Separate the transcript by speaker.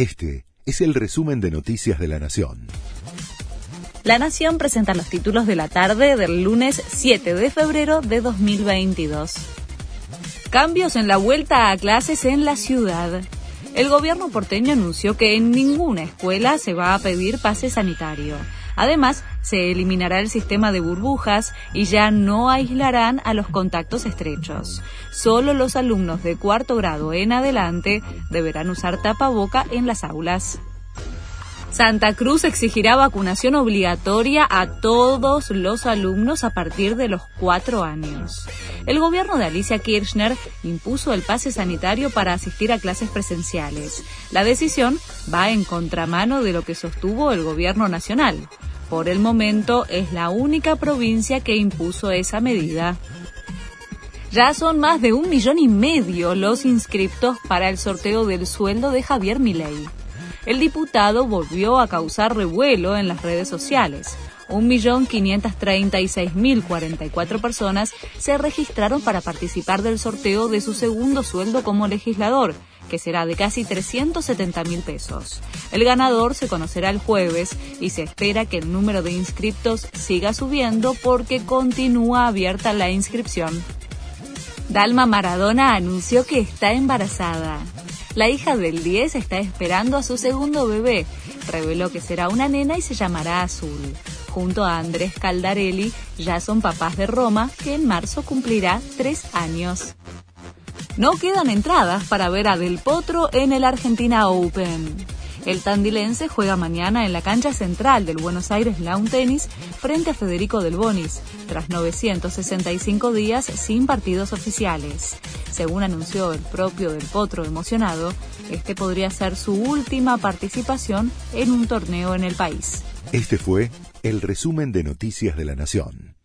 Speaker 1: Este es el resumen de Noticias de la Nación.
Speaker 2: La Nación presenta los títulos de la tarde del lunes 7 de febrero de 2022. Cambios en la vuelta a clases en la ciudad. El gobierno porteño anunció que en ninguna escuela se va a pedir pase sanitario. Además, se eliminará el sistema de burbujas y ya no aislarán a los contactos estrechos. Solo los alumnos de cuarto grado en adelante deberán usar tapaboca en las aulas. Santa Cruz exigirá vacunación obligatoria a todos los alumnos a partir de los cuatro años. El gobierno de Alicia Kirchner impuso el pase sanitario para asistir a clases presenciales. La decisión va en contramano de lo que sostuvo el gobierno nacional. Por el momento es la única provincia que impuso esa medida. Ya son más de un millón y medio los inscriptos para el sorteo del sueldo de Javier Milei el diputado volvió a causar revuelo en las redes sociales. 1.536.044 personas se registraron para participar del sorteo de su segundo sueldo como legislador, que será de casi 370.000 pesos. El ganador se conocerá el jueves y se espera que el número de inscriptos siga subiendo porque continúa abierta la inscripción. Dalma Maradona anunció que está embarazada. La hija del 10 está esperando a su segundo bebé. Reveló que será una nena y se llamará Azul. Junto a Andrés Caldarelli, ya son papás de Roma, que en marzo cumplirá tres años. No quedan entradas para ver a Del Potro en el Argentina Open. El tandilense juega mañana en la cancha central del Buenos Aires Lawn Tennis frente a Federico Del Bonis, tras 965 días sin partidos oficiales. Según anunció el propio Del Potro emocionado, este podría ser su última participación en un torneo en el país.
Speaker 1: Este fue el resumen de Noticias de la Nación.